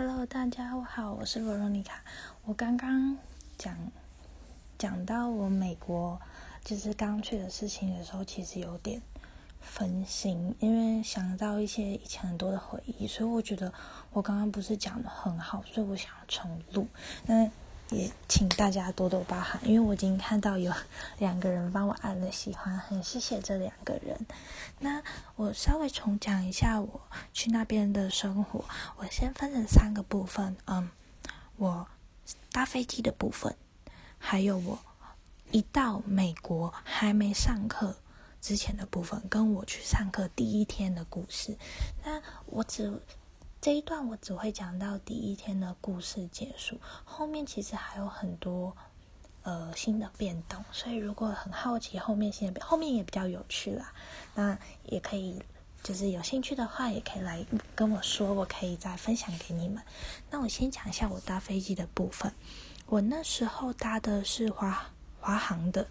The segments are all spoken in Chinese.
Hello，大家好，我是罗罗妮卡。我刚刚讲讲到我美国就是刚去的事情的时候，其实有点分心，因为想到一些以前很多的回忆，所以我觉得我刚刚不是讲的很好，所以我想要重录。那也请大家多多包涵，因为我已经看到有两个人帮我按了喜欢，很谢谢这两个人。那我稍微重讲一下我去那边的生活，我先分成三个部分，嗯，我搭飞机的部分，还有我一到美国还没上课之前的部分，跟我去上课第一天的故事。那我只。这一段我只会讲到第一天的故事结束，后面其实还有很多呃新的变动，所以如果很好奇后面新的变，后面也比较有趣啦，那也可以就是有兴趣的话，也可以来跟我说，我可以再分享给你们。那我先讲一下我搭飞机的部分，我那时候搭的是华华航的，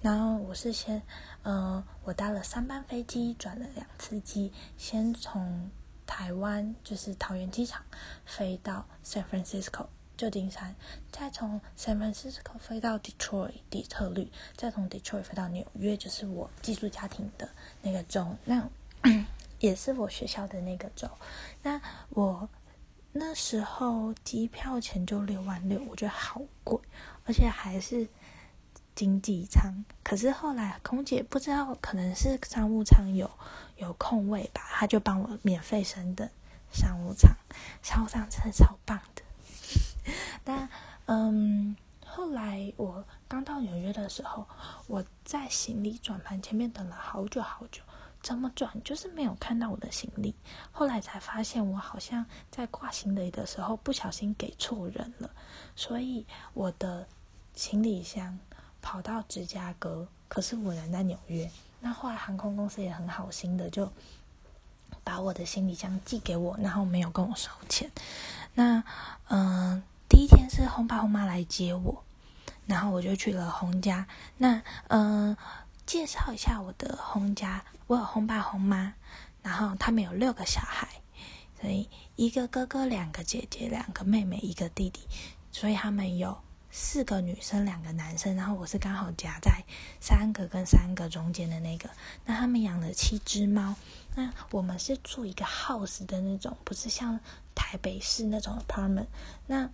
然后我是先呃我搭了三班飞机，转了两次机，先从。台湾就是桃园机场飞到 San Francisco 旧金山，再从 San Francisco 飞到 Detroit 底特律，再从 Detroit 飞到纽约，就是我寄宿家庭的那个州，那 也是我学校的那个州。那我那时候机票钱就六万六，我觉得好贵，而且还是。经济舱，可是后来空姐不知道，可能是商务舱有有空位吧，他就帮我免费升的商务舱，商务舱真的超棒的。但嗯，后来我刚到纽约的时候，我在行李转盘前面等了好久好久，怎么转就是没有看到我的行李。后来才发现，我好像在挂行李的时候不小心给错人了，所以我的行李箱。跑到芝加哥，可是我人在纽约。那后来航空公司也很好心的，就把我的行李箱寄给我，然后没有跟我收钱。那嗯，第一天是红爸红妈来接我，然后我就去了红家。那嗯，介绍一下我的红家，我有红爸红妈，然后他们有六个小孩，所以一个哥哥，两个姐姐，两个妹妹，一个弟弟，所以他们有。四个女生，两个男生，然后我是刚好夹在三个跟三个中间的那个。那他们养了七只猫。那我们是住一个 house 的那种，不是像台北市那种 apartment。那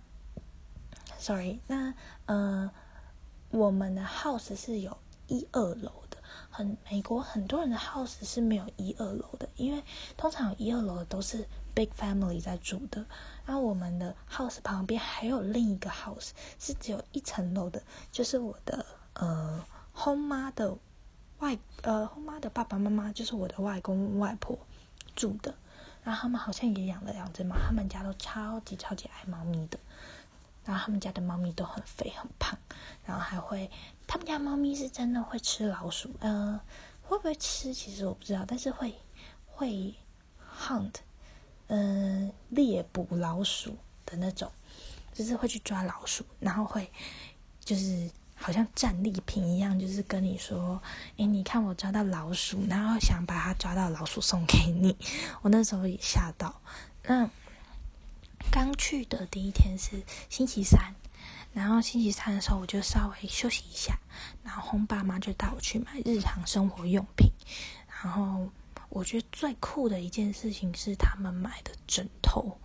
，sorry，那呃，我们的 house 是有一二楼的。很美国很多人的 house 是没有一二楼的，因为通常有一二楼的都是 big family 在住的。那我们的 house 旁边还有另一个 house，是只有一层楼的，就是我的呃后妈的外呃后妈的爸爸妈妈，就是我的外公外婆住的。然后他们好像也养了两只猫，他们家都超级超级爱猫咪的。然后他们家的猫咪都很肥很胖，然后还会他们家猫咪是真的会吃老鼠，呃，会不会吃其实我不知道，但是会会 hunt。嗯，猎捕老鼠的那种，就是会去抓老鼠，然后会就是好像战利品一样，就是跟你说：“哎，你看我抓到老鼠，然后想把它抓到老鼠送给你。”我那时候也吓到。那刚去的第一天是星期三，然后星期三的时候我就稍微休息一下，然后红爸妈就带我去买日常生活用品，然后。我觉得最酷的一件事情是他们买的枕头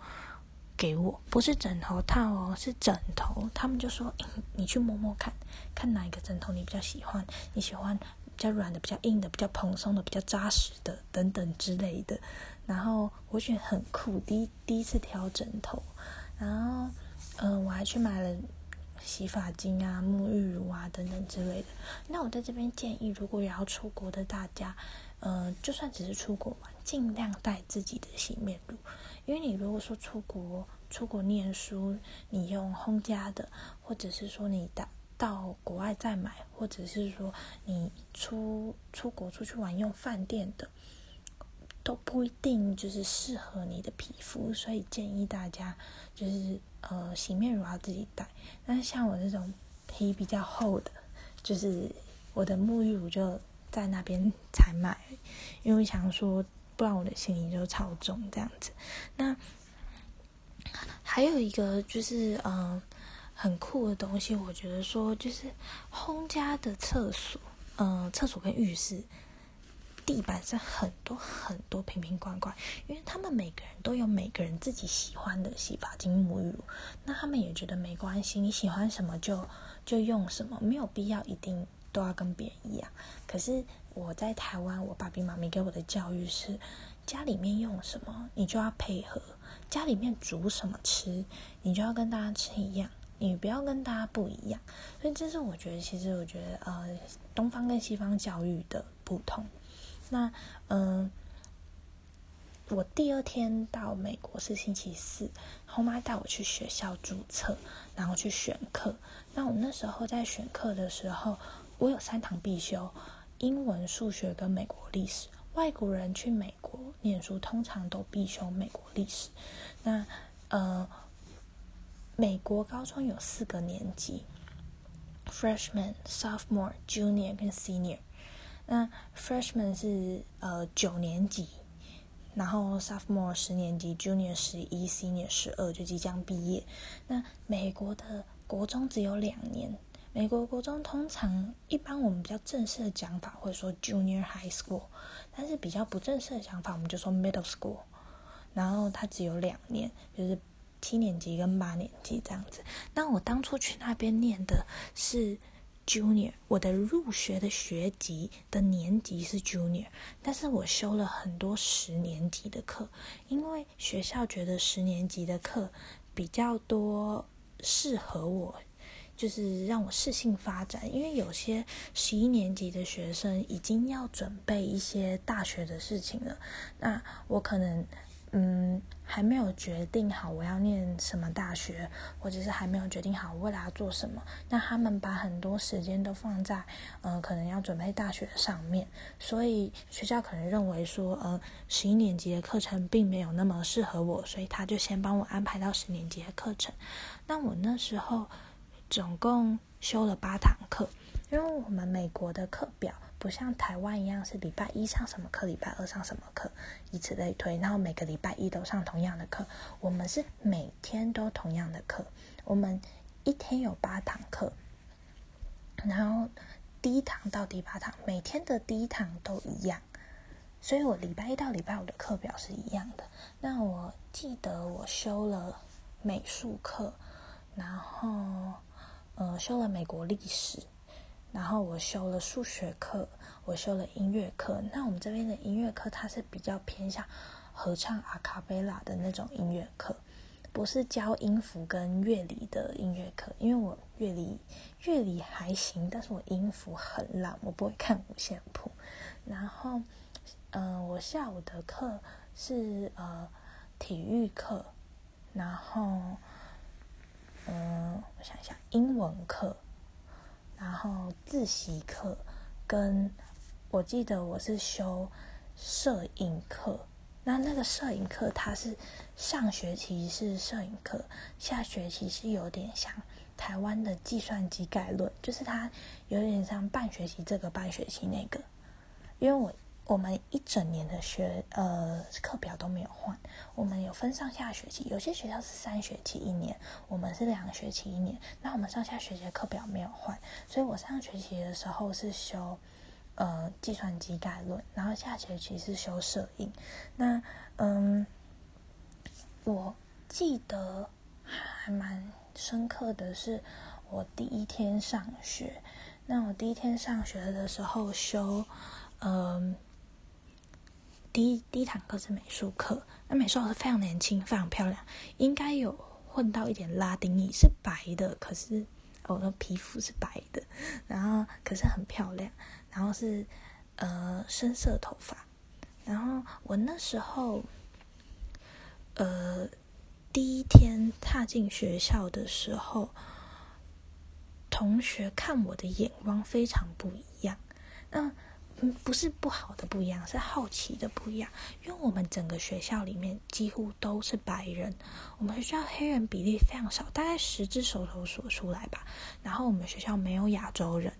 给我，不是枕头套哦，是枕头。他们就说：“你去摸摸看，看哪一个枕头你比较喜欢？你喜欢比较软的、比较硬的、比较蓬松的、比较扎实的等等之类的。”然后我觉得很酷，第一第一次挑枕头。然后，嗯，我还去买了洗发精啊、沐浴乳啊等等之类的。那我在这边建议，如果要出国的大家。呃，就算只是出国玩，尽量带自己的洗面乳，因为你如果说出国出国念书，你用轰家的，或者是说你到到国外再买，或者是说你出出国出去玩用饭店的，都不一定就是适合你的皮肤，所以建议大家就是呃洗面乳要自己带。那像我这种皮比较厚的，就是我的沐浴乳就。在那边才买，因为想说，不然我的行李就超重这样子。那还有一个就是嗯，很酷的东西，我觉得说就是轰家的厕所，嗯，厕所跟浴室。地板上很多很多瓶瓶罐罐，因为他们每个人都有每个人自己喜欢的洗发精、沐浴乳，那他们也觉得没关系，你喜欢什么就就用什么，没有必要一定都要跟别人一样。可是我在台湾，我爸比妈咪给我的教育是，家里面用什么你就要配合，家里面煮什么吃，你就要跟大家吃一样，你不要跟大家不一样。所以这是我觉得，其实我觉得呃，东方跟西方教育的不同。那嗯，我第二天到美国是星期四，后妈带我去学校注册，然后去选课。那我那时候在选课的时候，我有三堂必修：英文、数学跟美国历史。外国人去美国念书，通常都必修美国历史。那呃，美国高中有四个年级：freshman、sophomore、junior 跟 senior。那 freshman 是呃九年级，然后 sophomore 十年级，junior 十一，senior 十二就即将毕业。那美国的国中只有两年，美国国中通常一般我们比较正式的讲法会说 junior high school，但是比较不正式的讲法我们就说 middle school。然后它只有两年，就是七年级跟八年级这样子。那我当初去那边念的是。Junior，我的入学的学籍的年级是 Junior，但是我修了很多十年级的课，因为学校觉得十年级的课比较多适合我，就是让我适性发展。因为有些十一年级的学生已经要准备一些大学的事情了，那我可能。嗯，还没有决定好我要念什么大学，或者是还没有决定好未来要做什么。那他们把很多时间都放在，嗯，可能要准备大学上面，所以学校可能认为说，呃，十一年级的课程并没有那么适合我，所以他就先帮我安排到十年级的课程。那我那时候总共修了八堂课，因为我们美国的课表。不像台湾一样是礼拜一上什么课，礼拜二上什么课，以此类推。然后每个礼拜一都上同样的课，我们是每天都同样的课。我们一天有八堂课，然后第一堂到第八堂，每天的第一堂都一样。所以我礼拜一到礼拜五的课表是一样的。那我记得我修了美术课，然后呃修了美国历史。然后我修了数学课，我修了音乐课。那我们这边的音乐课，它是比较偏向合唱阿卡贝拉的那种音乐课，不是教音符跟乐理的音乐课。因为我乐理乐理还行，但是我音符很烂，我不会看五线谱。然后，嗯，我下午的课是呃体育课，然后，嗯，我想一下，英文课。然后自习课，跟我记得我是修摄影课。那那个摄影课，它是上学期是摄影课，下学期是有点像台湾的计算机概论，就是它有点像半学期这个，半学期那个。因为我。我们一整年的学呃课表都没有换，我们有分上下学期，有些学校是三学期一年，我们是两学期一年。那我们上下学期的课表没有换，所以我上学期的时候是修呃计算机概论，然后下学期是修摄影。那嗯，我记得还蛮深刻的是我第一天上学，那我第一天上学的时候修嗯。第一第一堂课是美术课，那美术老师非常年轻，非常漂亮，应该有混到一点拉丁裔，是白的，可是我的皮肤是白的，然后可是很漂亮，然后是呃深色头发，然后我那时候呃第一天踏进学校的时候，同学看我的眼光非常不一样，那。嗯，不是不好的不一样，是好奇的不一样。因为我们整个学校里面几乎都是白人，我们学校黑人比例非常少，大概十只手头数出来吧。然后我们学校没有亚洲人，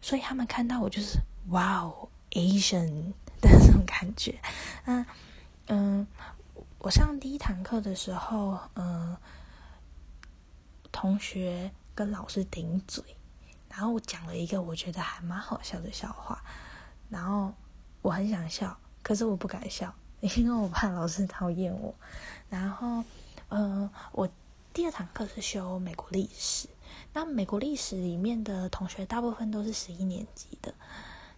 所以他们看到我就是哇哦，Asian 的那种感觉。嗯嗯，我上第一堂课的时候，嗯，同学跟老师顶嘴，然后我讲了一个我觉得还蛮好笑的笑话，然后我很想笑，可是我不敢笑，因为我怕老师讨厌我。然后，呃，我第二堂课是修美国历史，那美国历史里面的同学大部分都是十一年级的，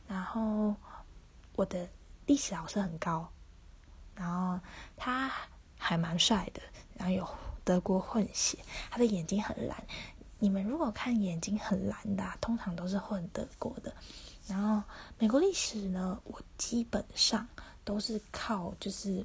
然后我的历史老师很高，然后他还蛮帅的，然后有。德国混血，他的眼睛很蓝。你们如果看眼睛很蓝的，通常都是混德国的。然后美国历史呢，我基本上都是靠就是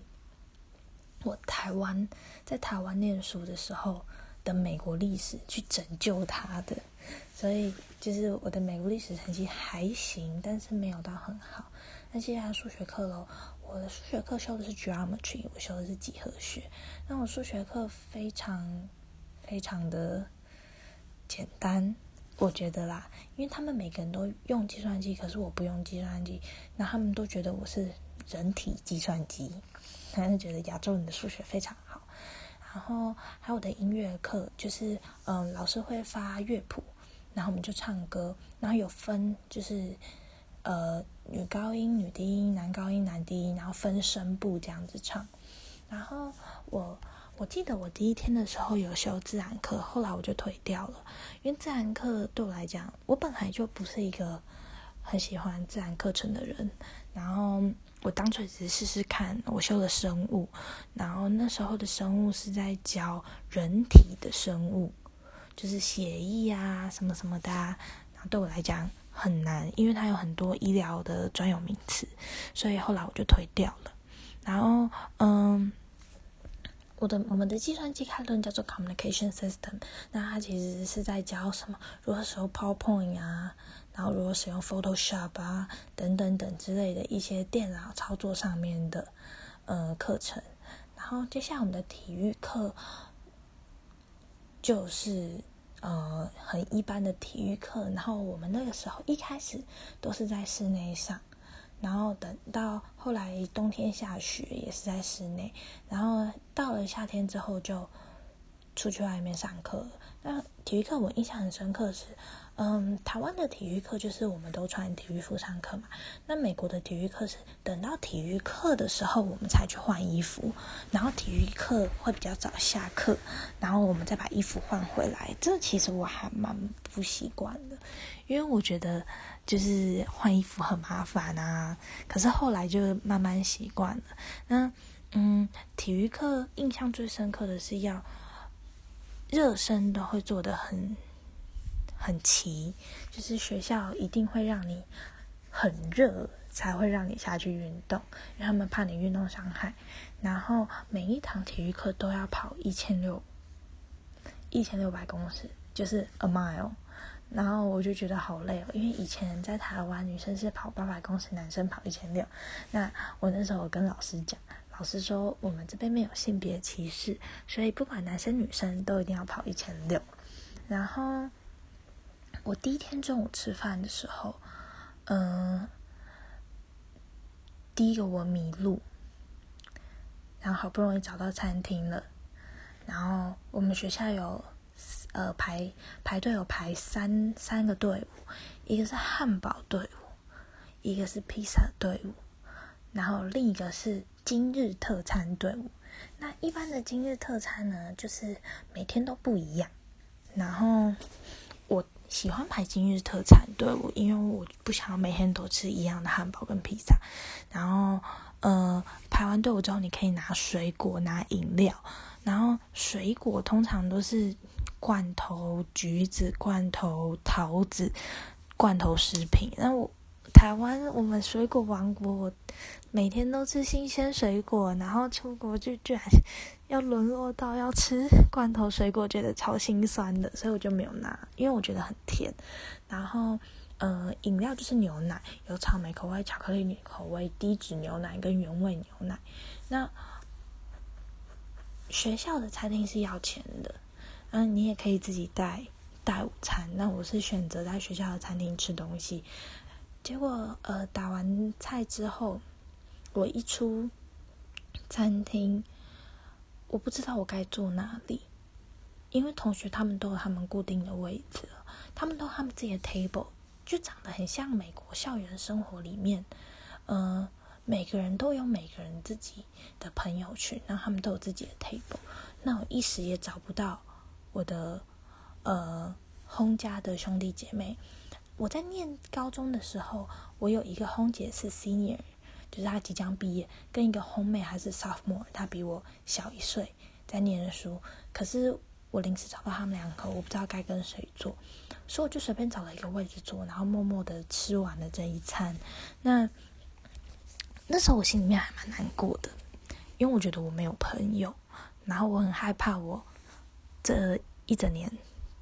我台湾在台湾念书的时候的美国历史去拯救他的，所以就是我的美国历史成绩还行，但是没有到很好。那接下来数学课喽。我的数学课修的是 geometry，我修的是几何学。那我数学课非常非常的简单，我觉得啦，因为他们每个人都用计算机，可是我不用计算机，那他们都觉得我是人体计算机，他们觉得亚洲人的数学非常好。然后还有我的音乐课，就是嗯，老师会发乐谱，然后我们就唱歌，然后有分就是。呃，女高音、女低音，男高音、男低音，然后分声部这样子唱。然后我我记得我第一天的时候有修自然课，后来我就退掉了，因为自然课对我来讲，我本来就不是一个很喜欢自然课程的人。然后我当初只是试试看，我修了生物，然后那时候的生物是在教人体的生物，就是血液啊什么什么的，然后对我来讲。很难，因为它有很多医疗的专有名词，所以后来我就推掉了。然后，嗯，我的我们的计算机概论叫做 communication system，那它其实是在教什么？如何使用 PowerPoint 啊，然后如何使用 Photoshop 啊，等等等之类的一些电脑操作上面的呃课程。然后接下来我们的体育课就是。呃，很一般的体育课，然后我们那个时候一开始都是在室内上，然后等到后来冬天下雪也是在室内，然后到了夏天之后就出去外面上课。那体育课我印象很深刻是。嗯，台湾的体育课就是我们都穿体育服上课嘛。那美国的体育课是等到体育课的时候我们才去换衣服，然后体育课会比较早下课，然后我们再把衣服换回来。这其实我还蛮不习惯的，因为我觉得就是换衣服很麻烦啊。可是后来就慢慢习惯了。那嗯，体育课印象最深刻的是要热身都会做的很。很齐，就是学校一定会让你很热，才会让你下去运动，因为他们怕你运动伤害。然后每一堂体育课都要跑一千六，一千六百公尺，就是 a mile。然后我就觉得好累哦，因为以前在台湾，女生是跑八百公尺，男生跑一千六。那我那时候我跟老师讲，老师说我们这边没有性别歧视，所以不管男生女生都一定要跑一千六。然后。我第一天中午吃饭的时候，嗯，第一个我迷路，然后好不容易找到餐厅了，然后我们学校有呃排排队有排三三个队伍，一个是汉堡队伍，一个是披萨队伍，然后另一个是今日特餐队伍。那一般的今日特餐呢，就是每天都不一样，然后。喜欢排今日特产队伍，因为我不想要每天都吃一样的汉堡跟披萨。然后，呃，排完队伍之后，你可以拿水果、拿饮料。然后，水果通常都是罐头、橘子、罐头、桃子、罐头食品。那我。台湾，我们水果王国，我每天都吃新鲜水果，然后出国就居然要沦落到要吃罐头水果，觉得超心酸的，所以我就没有拿，因为我觉得很甜。然后，呃，饮料就是牛奶，有草莓口味、巧克力口味、低脂牛奶跟原味牛奶。那学校的餐厅是要钱的，嗯，你也可以自己带带午餐。那我是选择在学校的餐厅吃东西。结果，呃，打完菜之后，我一出餐厅，我不知道我该坐哪里，因为同学他们都有他们固定的位置，他们都他们自己的 table，就长得很像美国校园生活里面，呃，每个人都有每个人自己的朋友圈，然后他们都有自己的 table。那我一时也找不到我的呃轰家的兄弟姐妹。我在念高中的时候，我有一个轰姐是 senior，就是她即将毕业，跟一个轰妹还是 sophomore，她比我小一岁，在念书。可是我临时找到他们两个，我不知道该跟谁坐，所以我就随便找了一个位置坐，然后默默的吃完了这一餐。那那时候我心里面还蛮难过的，因为我觉得我没有朋友。然后我很害怕，我这一整年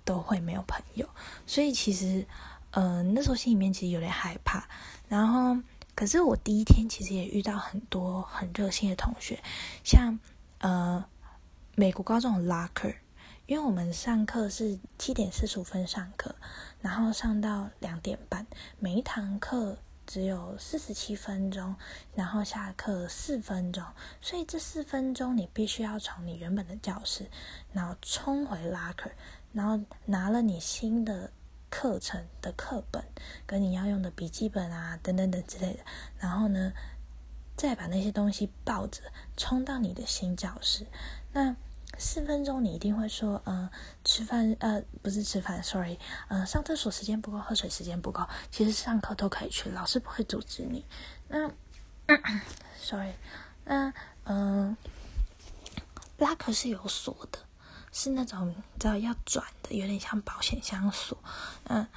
都会没有朋友，所以其实，嗯，那时候心里面其实有点害怕。然后，可是我第一天其实也遇到很多很热心的同学，像呃，美国高中的 locker，因为我们上课是七点四十五分上课，然后上到两点半，每一堂课。只有四十七分钟，然后下课四分钟，所以这四分钟你必须要从你原本的教室，然后冲回拉克，然后拿了你新的课程的课本跟你要用的笔记本啊等等等之类的，然后呢，再把那些东西抱着冲到你的新教室，那。四分钟，你一定会说，嗯，吃饭，呃，不是吃饭，sorry，嗯，上厕所时间不够，喝水时间不够，其实上课都可以去，老师不会阻止你。那，sorry，那，嗯，拉克是有锁的，是那种知道要转的，有点像保险箱锁，嗯。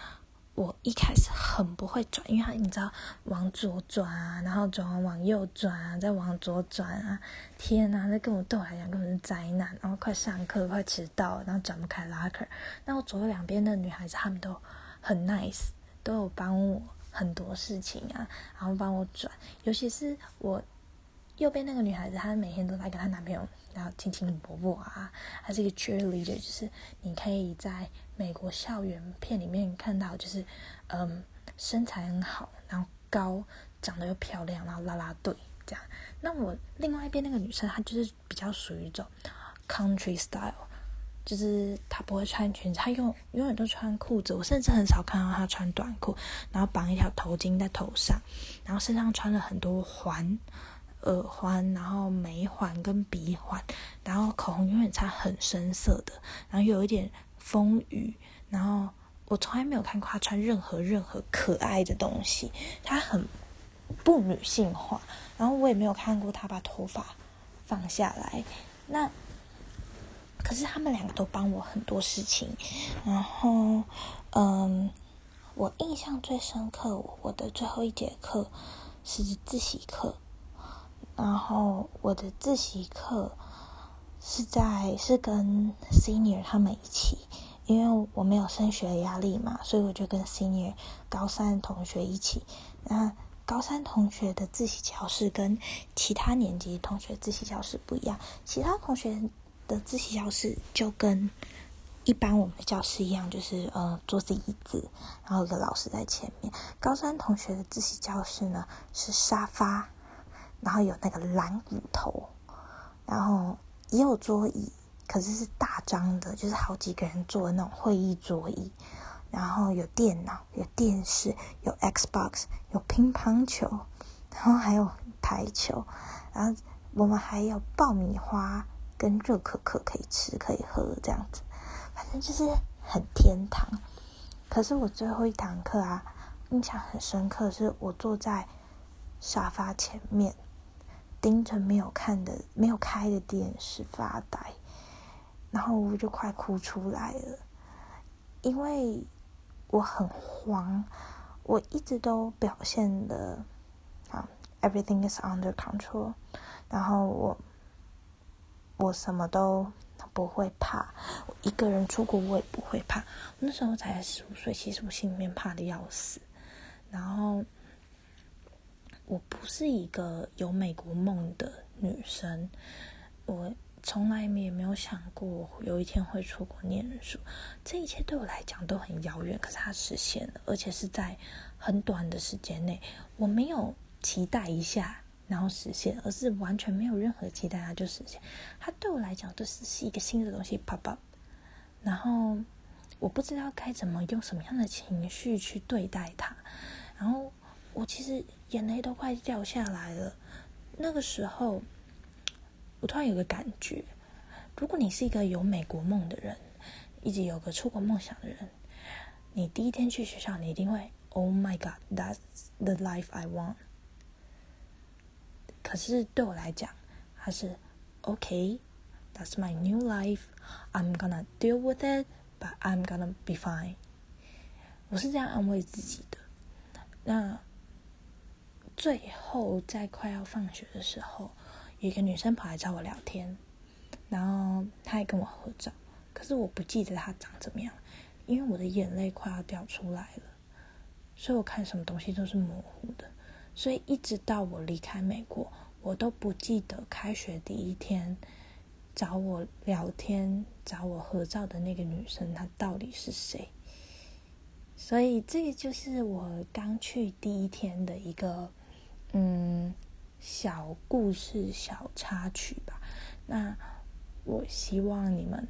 我一开始很不会转，因为你知道往左转啊，然后转完往右转啊，再往左转啊，天呐，那跟我对我来讲根本是灾难。然后快上课，快迟到，然后转不开拉克。那我左右两边的女孩子，她们都很 nice，都有帮我很多事情啊，然后帮我转。尤其是我右边那个女孩子，她每天都在跟她男朋友。然后亲亲伯伯啊，她是一个 cheerleader，就是你可以在美国校园片里面看到，就是嗯身材很好，然后高，长得又漂亮，然后拉拉队这样。那我另外一边那个女生，她就是比较属于一种 country style，就是她不会穿裙子，她永永远都穿裤子，我甚至很少看到她穿短裤，然后绑一条头巾在头上，然后身上穿了很多环。耳环，然后眉环跟鼻环，然后口红永远擦很深色的，然后有一点风雨，然后我从来没有看过她穿任何任何可爱的东西，她很不女性化，然后我也没有看过她把头发放下来。那可是他们两个都帮我很多事情，然后嗯，我印象最深刻，我的最后一节课是自习课。然后我的自习课是在是跟 senior 他们一起，因为我没有升学压力嘛，所以我就跟 senior 高三同学一起。那高三同学的自习教室跟其他年级同学自习教室不一样，其他同学的自习教室就跟一般我们的教室一样，就是呃桌子椅子，然后有个老师在前面。高三同学的自习教室呢是沙发。然后有那个蓝骨头，然后也有桌椅，可是是大张的，就是好几个人坐的那种会议桌椅。然后有电脑，有电视，有 Xbox，有乒乓球，然后还有台球。然后我们还有爆米花跟热可可可以吃可以喝这样子，反正就是很天堂。可是我最后一堂课啊，印象很深刻，是我坐在沙发前面。盯着没有看的、没有开的电视发呆，然后我就快哭出来了，因为我很慌，我一直都表现的啊，everything is under control，然后我我什么都不会怕，我一个人出国我也不会怕，那时候才十五岁，其实我心里面怕的要死，然后。我不是一个有美国梦的女生，我从来也没有想过有一天会出国念书。这一切对我来讲都很遥远，可是它实现了，而且是在很短的时间内。我没有期待一下然后实现，而是完全没有任何期待它就实现。它对我来讲，就是是一个新的东西 pop up，然后我不知道该怎么用什么样的情绪去对待它，然后我其实眼泪都快掉下来了。那个时候，我突然有个感觉：如果你是一个有美国梦的人，一直有个出国梦想的人，你第一天去学校，你一定会 “Oh my God, that's the life I want。”可是对我来讲，它是 “OK, that's my new life. I'm gonna deal with it, but I'm gonna be fine。”我是这样安慰自己的。那最后在快要放学的时候，有一个女生跑来找我聊天，然后她还跟我合照。可是我不记得她长怎么样，因为我的眼泪快要掉出来了，所以我看什么东西都是模糊的。所以一直到我离开美国，我都不记得开学第一天找我聊天、找我合照的那个女生她到底是谁。所以这个就是我刚去第一天的一个嗯小故事、小插曲吧。那我希望你们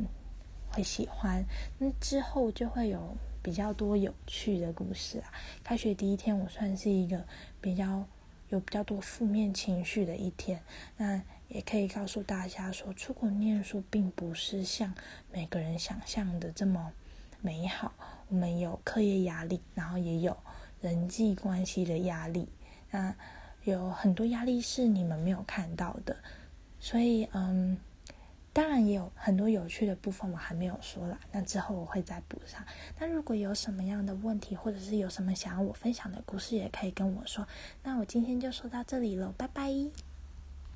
会喜欢。那之后就会有。比较多有趣的故事啊！开学第一天，我算是一个比较有比较多负面情绪的一天。那也可以告诉大家说，出国念书并不是像每个人想象的这么美好。我们有课业压力，然后也有人际关系的压力。那有很多压力是你们没有看到的，所以嗯。当然也有很多有趣的部分，我还没有说啦，那之后我会再补上。那如果有什么样的问题，或者是有什么想要我分享的故事，也可以跟我说。那我今天就说到这里了，拜拜。